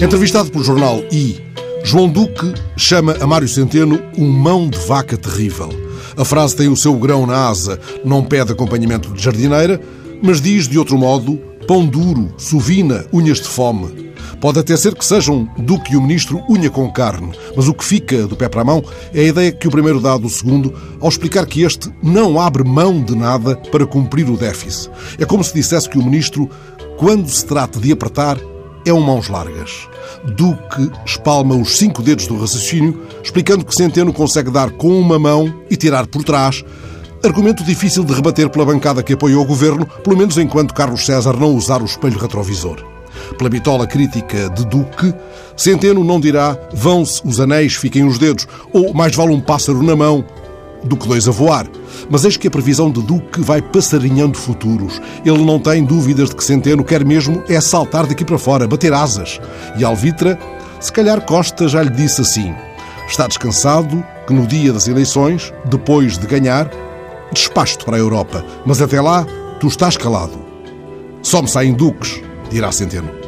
Entrevistado pelo jornal I, João Duque chama a Mário Centeno um mão de vaca terrível. A frase tem o seu grão na asa, não pede acompanhamento de jardineira, mas diz de outro modo pão duro, sovina, unhas de fome. Pode até ser que sejam Duque e o Ministro unha com carne, mas o que fica do pé para a mão é a ideia que o primeiro dá do segundo ao explicar que este não abre mão de nada para cumprir o déficit. É como se dissesse que o Ministro, quando se trata de apertar, é um mãos largas. Duque espalma os cinco dedos do raciocínio, explicando que Centeno consegue dar com uma mão e tirar por trás, argumento difícil de rebater pela bancada que apoiou o governo, pelo menos enquanto Carlos César não usar o espelho retrovisor. Pela bitola crítica de Duque, Centeno não dirá vão-se os anéis, fiquem os dedos, ou mais vale um pássaro na mão do que dois a voar. Mas eis que a previsão de Duque vai passarinhando futuros. Ele não tem dúvidas de que Centeno quer mesmo é saltar daqui para fora, bater asas. E Alvitra, se calhar Costa já lhe disse assim: está descansado que no dia das eleições, depois de ganhar, despacho-te para a Europa. Mas até lá, tu estás calado. Só me saem duques, dirá Centeno.